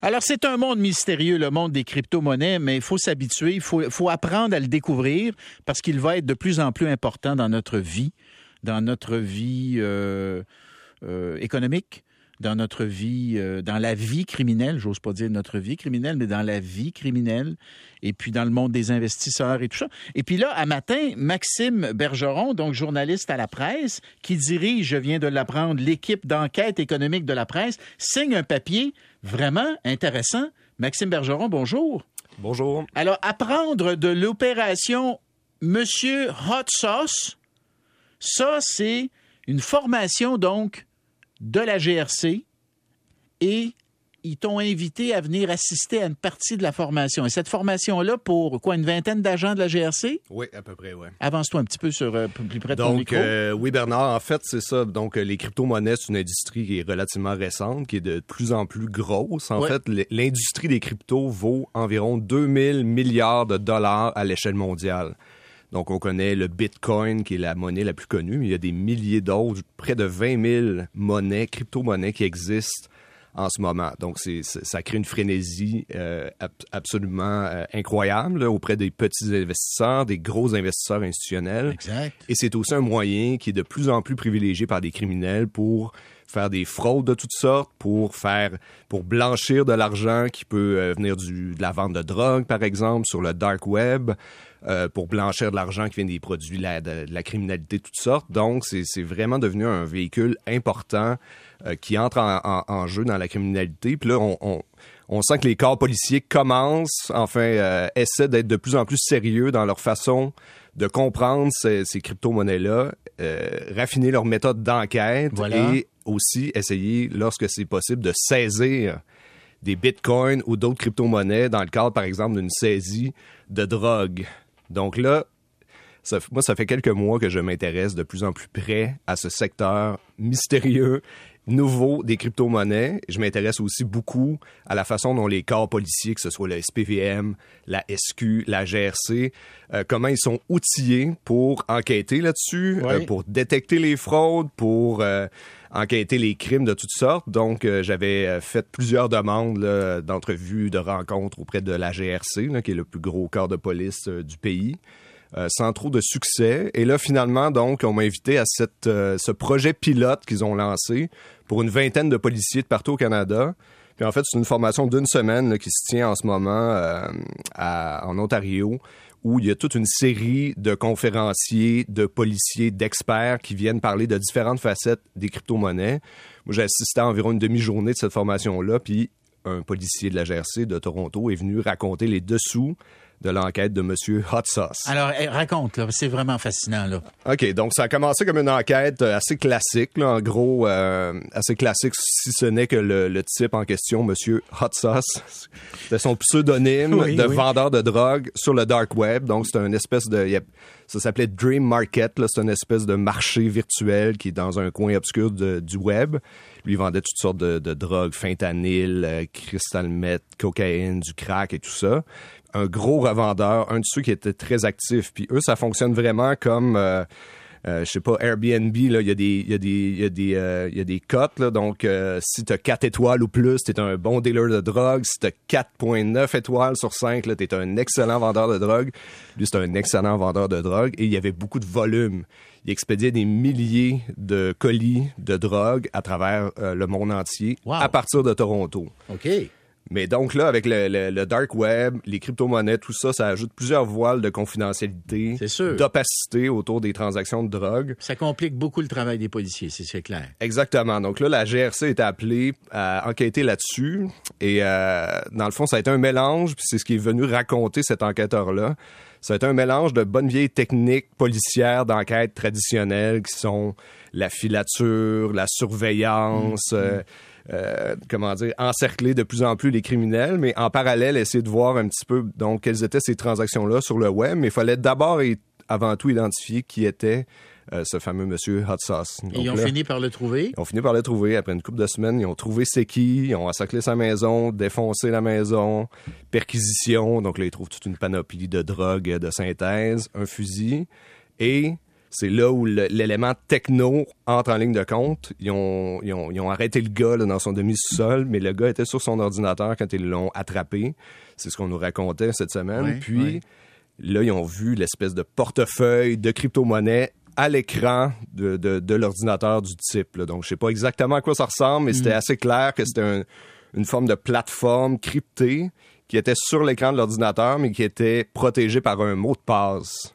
Alors, c'est un monde mystérieux, le monde des crypto-monnaies, mais il faut s'habituer, il faut, apprendre à le découvrir parce qu'il va être de plus en plus important dans notre vie, dans notre vie euh, euh, économique, dans notre vie, euh, dans la vie criminelle, j'ose pas dire notre vie criminelle, mais dans la vie criminelle, et puis dans le monde des investisseurs et tout ça. Et puis là, à matin, Maxime Bergeron, donc journaliste à la presse, qui dirige, je viens de l'apprendre, l'équipe d'enquête économique de la presse, signe un papier vraiment intéressant. Maxime Bergeron, bonjour. Bonjour. Alors, apprendre de l'opération Monsieur Hot Sauce, ça, c'est une formation, donc, de la GRC et ils t'ont invité à venir assister à une partie de la formation. Et cette formation-là, pour quoi, une vingtaine d'agents de la GRC? Oui, à peu près, oui. Avance-toi un petit peu sur euh, plus près de Donc, ton micro. euh, oui, Bernard, en fait, c'est ça. Donc, euh, les crypto-monnaies, c'est une industrie qui est relativement récente, qui est de plus en plus grosse. En Ouais. fait, l'industrie des cryptos vaut environ 2000 milliards de dollars à l'échelle mondiale. Donc, on connaît le Bitcoin, qui est la monnaie la plus connue, mais il y a des milliers d'autres, près de 20 000 monnaies, crypto-monnaies qui existent en ce moment. Donc, c'est, ça crée une frénésie euh, ab- absolument euh, incroyable là, auprès des petits investisseurs, des gros investisseurs institutionnels. Exact. Et c'est aussi un moyen qui est de plus en plus privilégié par des criminels pour faire des fraudes de toutes sortes, pour faire, pour blanchir de l'argent qui peut euh, venir du, de la vente de drogue, par exemple, sur le dark web, euh, pour blanchir de l'argent qui vient des produits la- de, de la criminalité de toutes sortes. Donc, c'est vraiment devenu un véhicule important euh, qui entre en, en- en jeu dans la criminalité. Puis là, on, on, on sent que les corps policiers commencent, enfin, euh, essaient d'être de plus en plus sérieux dans leur façon de comprendre ces, ces crypto-monnaies-là, euh, raffiner leur méthode d'enquête Voilà. et aussi essayer, lorsque c'est possible, de saisir des bitcoins ou d'autres crypto-monnaies dans le cadre, par exemple, d'une saisie de drogue. Donc là, ça, moi, ça fait quelques mois que je m'intéresse de plus en plus près à ce secteur mystérieux, nouveau des crypto-monnaies. Je m'intéresse aussi beaucoup à la façon dont les corps policiers, que ce soit le SPVM, la SQ, la GRC, euh, comment ils sont outillés pour enquêter là-dessus, Oui. euh, pour détecter les fraudes, pour euh, enquêter les crimes de toutes sortes. Donc, euh, j'avais euh, fait plusieurs demandes d'entrevues, de rencontres auprès de la GRC, qui est le plus gros corps de police euh, du pays. Sans trop de succès. Et là, finalement, donc, on m'a invité à ce projet pilote qu'ils ont lancé pour une vingtaine de policiers de partout au Canada. Puis en fait, c'est une formation d'une semaine qui se tient en ce moment en Ontario, où il y a toute une série de conférenciers, de policiers, d'experts qui viennent parler de différentes facettes des crypto-monnaies. Moi, j'ai assisté à environ une demi-journée de cette formation-là, puis un policier de la GRC de Toronto est venu raconter les dessous de l'enquête de Monsieur Hot Sauce. Alors, eh, raconte, c'est vraiment fascinant, là. OK, donc ça a commencé comme une enquête euh, assez classique, là, en gros, euh, assez classique, si ce n'est que le, le type en question, Monsieur Hot Sauce, c'était son pseudonyme Oui, de oui. vendeur de drogue sur le dark web. Donc c'est une espèce de, ça s'appelait Dream Market, c'est une espèce de marché virtuel qui est dans un coin obscur de- du web. Lui il vendait toutes sortes de, de drogues, fentanyl, euh, crystal meth, cocaïne, du crack et tout ça un gros revendeur, un de ceux qui était très actif. Puis eux, ça fonctionne vraiment comme, euh, euh, je sais pas, Airbnb, là, il y a des, il y a des, il y a des, euh, il y a des cotes, là. Donc, euh, si t'as 4 étoiles ou plus, t'es un bon dealer de drogue. Si t'as 4.9 étoiles sur 5, là, t'es un excellent vendeur de drogue. Lui, c'est un excellent vendeur de drogue. Et il y avait beaucoup de volume. Il expédiait des milliers de colis de drogue à travers euh, le monde entier Wow. à partir de Toronto. OK. Mais donc là, avec le, le- le dark web, les crypto-monnaies, tout ça, ça ajoute plusieurs voiles de confidentialité, d'opacité autour des transactions de drogue. Ça complique beaucoup le travail des policiers, c'est clair. Exactement. Donc là, la GRC est appelée à enquêter là-dessus. Et euh, dans le fond, ça a été un mélange, puis c'est ce qui est venu raconter cet enquêteur-là. Ça a été un mélange de bonnes vieilles techniques policières d'enquête traditionnelles qui sont la filature, la surveillance, euh, euh, comment dire, encercler de plus en plus les criminels, mais en parallèle, essayer de voir un petit peu donc quelles étaient ces transactions-là sur le web. Mais il fallait d'abord et avant tout identifier qui était euh, ce fameux monsieur Hot Sauce. Donc ils ont là, fini par le trouver? ils ont fini par le trouver après une couple de semaines. Ils ont trouvé c'est qui, ils ont encerclé sa maison, défoncé la maison, perquisition. Donc là, ils trouvent toute une panoplie de drogue de synthèse, un fusil et c'est là où l'élément techno entre en ligne de compte. Ils ont, ils ont, ils ont arrêté le gars là, dans son demi-sol, mais le gars était sur son ordinateur quand ils l'ont attrapé. C'est ce qu'on nous racontait cette semaine. Puis là, ils ont vu l'espèce de portefeuille de crypto-monnaie à l'écran de, de, de l'ordinateur du type. Là. Donc, je sais pas exactement à quoi ça ressemble, mais c'était mm. assez clair que c'était un, une forme de plateforme cryptée qui était sur l'écran de l'ordinateur, mais qui était protégée par un mot de passe.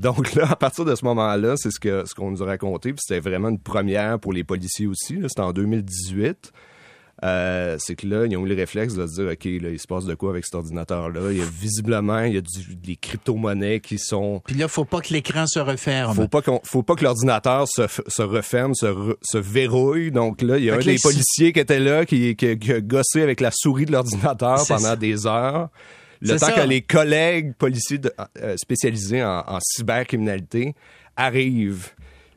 Donc là, à partir de ce moment-là, c'est ce que ce qu'on nous a raconté, puis c'était vraiment une première pour les policiers aussi. C'était en 2018. Euh, c'est que là, ils ont eu le réflexe de se dire, OK, là, il se passe de quoi avec cet ordinateur-là? Il y a visiblement, il y a des crypto-monnaies qui sont... Puis là, faut pas que l'écran se referme. Faut pas faut pas que l'ordinateur se, se referme, se, se verrouille. Donc là, il y a un des policiers qui était là, qui, qui, qui, a gossé avec la souris de l'ordinateur pendant des heures. Le temps que les collègues policiers euh, spécialisés en, en cybercriminalité arrivent.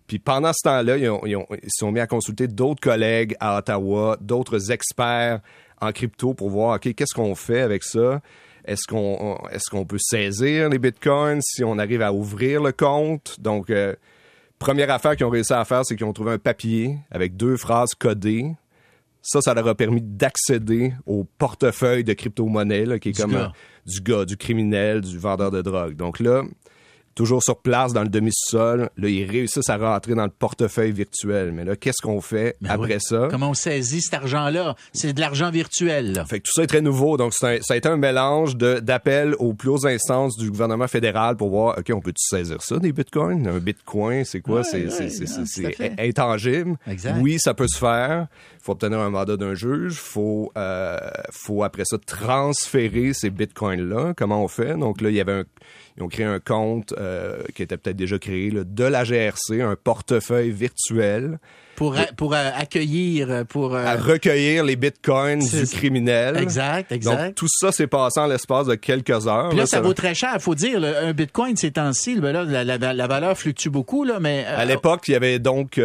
Puis pendant ce temps-là, ils, ils, sont mis à consulter d'autres collègues à Ottawa, d'autres experts en crypto pour voir, OK, qu'est-ce qu'on fait avec ça? Est-ce qu'on est-ce qu'on peut saisir les bitcoins si on arrive à ouvrir le compte? Donc, euh, première affaire qu'ils ont réussi à faire, c'est qu'ils ont trouvé un papier avec deux phrases codées ça, ça leur a permis d'accéder au portefeuille de crypto-monnaie, qui est comme euh, du gars, du criminel, du vendeur de drogue. Donc là, toujours sur place dans le demi-sol. Là, ils réussissent à rentrer dans le portefeuille virtuel. Mais là, qu'est-ce qu'on fait ben après ça? Comment on saisit cet argent-là? C'est de l'argent virtuel. Fait que tout ça est très nouveau. Donc, ça a été un mélange d'appels aux plus hautes instances du gouvernement fédéral pour voir, OK, on peut-tu saisir ça, des bitcoins? Un bitcoin, c'est quoi? c'est intangible. Oui, ça peut se faire. Il faut obtenir un mandat d'un juge. Faut, euh, faut après ça transférer ces bitcoins-là. Comment on fait? Donc là, il y avait un ils ont créé un compte euh, qui était peut-être déjà créé de la GRC, un portefeuille virtuel. Pour, pour euh, accueillir, euh, pour... À recueillir les bitcoins du criminel. Exact, exact. Donc, tout ça s'est passé en l'espace de quelques heures. Puis là, ça, vaut très cher. Il faut dire, un bitcoin, ces temps-ci, ben la, la, valeur fluctue beaucoup, là, mais... À l'époque, il y avait donc,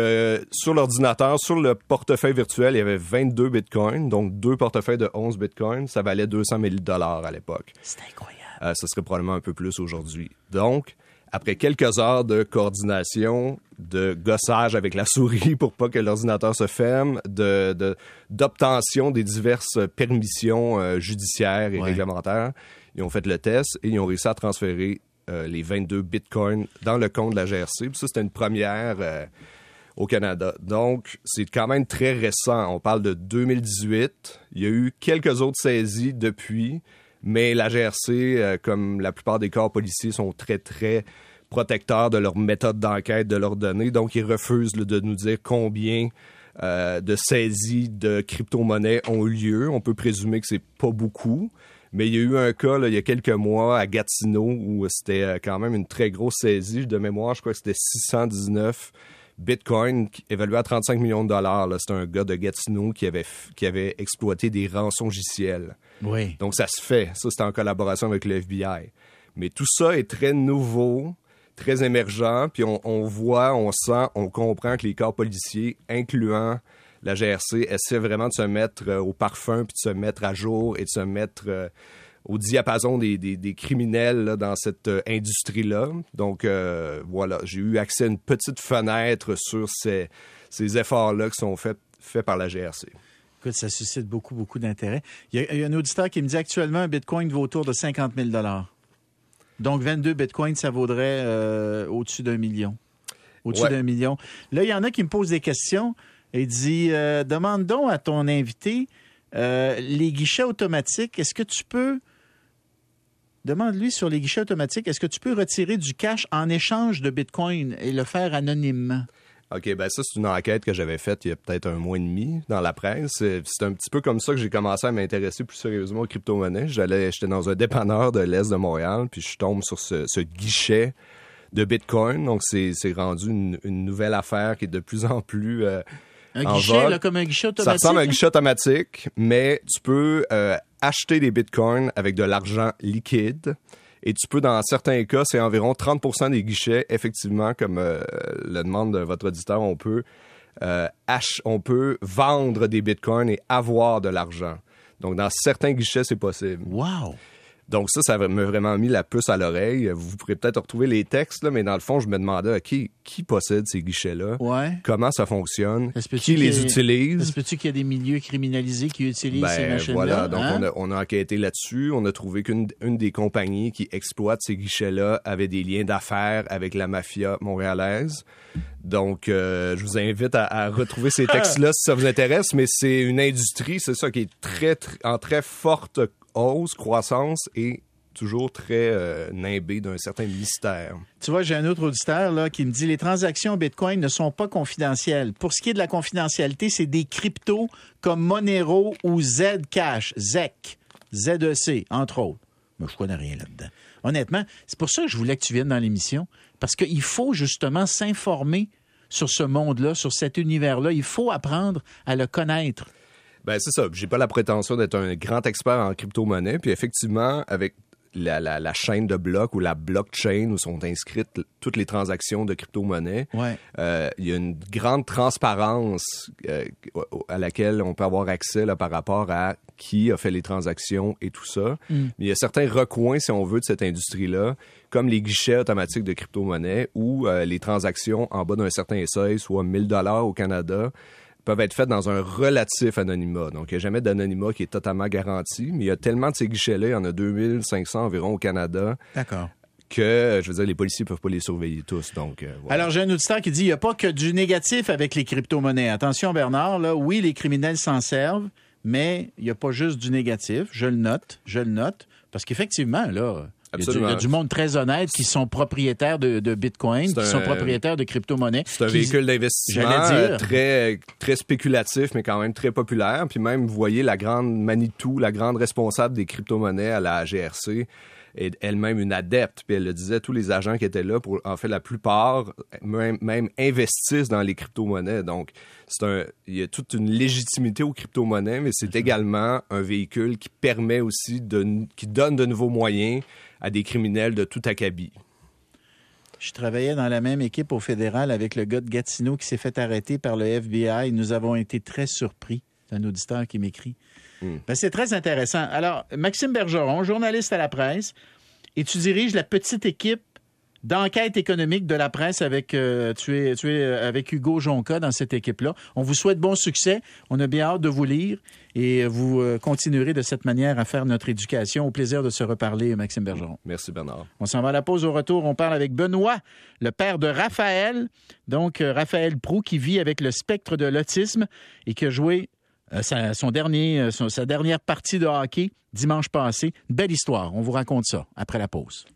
sur l'ordinateur, sur le portefeuille virtuel, il y avait 22 bitcoins, donc deux portefeuilles de 11 bitcoins. Ça valait 200 000 dollars à l'époque. C'est incroyable. Euh, ce serait probablement un peu plus aujourd'hui. Donc, après quelques heures de coordination, de gossage avec la souris pour pas que l'ordinateur se ferme, de, d'obtention des diverses permissions euh, judiciaires et réglementaires, ils ont fait le test et ils ont réussi à transférer euh, les 22 bitcoins dans le compte de la GRC. Puis ça, c'était une première au Canada. Donc, c'est quand même très récent. On parle de 2018. Il y a eu quelques autres saisies depuis. Mais la GRC, euh, comme la plupart des corps policiers, sont très, très protecteurs de leur méthode d'enquête, de leurs données. Donc, ils refusent de nous dire combien euh, de saisies de crypto-monnaies ont eu lieu. On peut présumer que c'est pas beaucoup. Mais il y a eu un cas il y a quelques mois à Gatineau où c'était euh, quand même une très grosse saisie. De mémoire, je crois que c'était 619 Bitcoin évalué à 35 millions de dollars. C'est un gars de Gatineau qui avait, qui avait exploité des rançongiciels. Oui. Donc ça se fait. Ça, c'est en collaboration avec le FBI. Mais tout ça est très nouveau, très émergent, puis on, voit, on sent, on comprend que les corps policiers, incluant la GRC, essaient vraiment de se mettre euh, au parfum, puis de se mettre à jour et de se mettre... Euh, au diapason des, des, criminels dans cette euh, industrie-là. Donc euh, voilà, j'ai eu accès à une petite fenêtre sur ces, ces efforts-là qui sont faits, faits par la GRC. Écoute, ça suscite beaucoup, beaucoup d'intérêt. Il, y, a, un auditeur qui me dit actuellement un bitcoin vaut autour de 50 000 Donc 22 bitcoins, ça vaudrait euh, au-dessus d'un million. Au-dessus d'un million. Là, il y en a qui me posent des questions et dit demande donc à ton invité les guichets automatiques, est-ce que tu peux Demande-lui sur les guichets automatiques, est-ce que tu peux retirer du cash en échange de Bitcoin et le faire anonymement? OK, ben ça, c'est une enquête que j'avais faite il y a peut-être un mois et demi dans la presse. C'est un petit peu comme ça que j'ai commencé à m'intéresser plus sérieusement aux crypto-monnaies. J'allais, j'étais dans un dépanneur de l'Est de Montréal, puis je tombe sur ce, guichet de Bitcoin. Donc, c'est rendu une, nouvelle affaire qui est de plus en plus... Euh, un guichet, là, comme un guichet automatique. Ça ressemble à un guichet automatique, mais tu peux euh, acheter des bitcoins avec de l'argent liquide. Et tu peux, dans certains cas, c'est environ 30% des guichets, effectivement, comme euh, le demande de votre auditeur, on peut, euh, on peut vendre des bitcoins et avoir de l'argent. Donc, dans certains guichets, c'est possible. Wow! Donc ça, ça m'a vraiment mis la puce à l'oreille. Vous pourrez peut-être retrouver les textes, là, mais dans le fond, je me demandais qui, qui possède ces guichets-là, Ouais. comment ça fonctionne, qui les utilise? Se peut-tu qu'il y a des milieux criminalisés qui utilisent ces Ben machines-là? voilà, donc hein? on, a, on a enquêté là-dessus. On a trouvé qu'une une des compagnies qui exploite ces guichets-là avait des liens d'affaires avec la mafia montréalaise. Donc, euh, je vous invite à, à retrouver ces textes-là si ça vous intéresse. Mais c'est une industrie, c'est ça, qui est très, tr- en très forte hausse, croissance et toujours très euh, nimbée d'un certain mystère. Tu vois, j'ai un autre auditeur là, qui me dit les transactions Bitcoin ne sont pas confidentielles. Pour ce qui est de la confidentialité, c'est des cryptos comme Monero ou Zcash, ZEC, ZEC, entre autres. Mais je connais rien là-dedans. Honnêtement, c'est pour ça que je voulais que tu viennes dans l'émission, parce qu'il faut justement s'informer sur ce monde-là, sur cet univers-là. Il faut apprendre à le connaître. Ben c'est ça. J'ai pas la prétention d'être un grand expert en crypto-monnaie. Puis effectivement, avec la, la- la chaîne de blocs ou la blockchain où sont inscrites toutes les transactions de crypto-monnaie, Ouais. euh, il y a une grande transparence euh, à laquelle on peut avoir accès là, par rapport à qui a fait les transactions et tout ça. Mais il y a certains recoins, si on veut, de cette industrie-là, comme les guichets automatiques de crypto-monnaie ou euh, les transactions en bas d'un certain seuil, soit 1000 dollars au Canada, peuvent être faites dans un relatif anonymat. Donc, il n'y a jamais d'anonymat qui est totalement garanti, mais il y a tellement de ces guichets-là, il y en a 2500 environ au Canada, D'accord. que, je veux dire, les policiers peuvent pas les surveiller tous. Donc, euh, voilà. Alors, j'ai un auditeur qui dit il n'y a pas que du négatif avec les crypto-monnaies. Attention, Bernard, là, oui, les criminels s'en servent, mais il n'y a pas juste du négatif. Je le note, je le note, parce qu'effectivement, là. Il y, a du, il y a Absolument. du monde très honnête qui sont propriétaires de, de Bitcoin, qui sont propriétaires de crypto-monnaies. C'est un qui- véhicule d'investissement euh, très, très spéculatif, mais quand même très populaire. Puis même, vous voyez, la grande Manitou, la grande responsable des crypto-monnaies à la GRC, est elle-même une adepte. Puis elle le disait, tous les agents qui étaient là, pour, en fait, la plupart, même, même investissent dans les crypto-monnaies. Donc, c'est un, il y a toute une légitimité aux crypto-monnaies, mais c'est également un véhicule qui permet aussi de, qui donne de nouveaux moyens à des criminels de tout acabit. Je travaillais dans la même équipe au fédéral avec le gars de Gatineau qui s'est fait arrêter par le FBI. Nous avons été très surpris. C'est un auditeur qui m'écrit. Hmm. Ben, c'est très intéressant. Alors, Maxime Bergeron, journaliste à la presse, et tu diriges la petite équipe d'enquête économique de la presse avec euh, tu es tu es euh, avec Hugo Jonca dans cette équipe-là. On vous souhaite bon succès. On a bien hâte de vous lire et vous euh, continuerez de cette manière à faire notre éducation. Au plaisir de se reparler, Maxime Bergeron. Merci, Bernard. On s'en va à la pause au retour. On parle avec Benoît, le père de Raphaël. Donc, euh, Raphaël Prou, qui vit avec le spectre de l'autisme et qui a joué sa, son dernier, euh, sa dernière partie de hockey dimanche passé. Belle histoire. On vous raconte ça après la pause.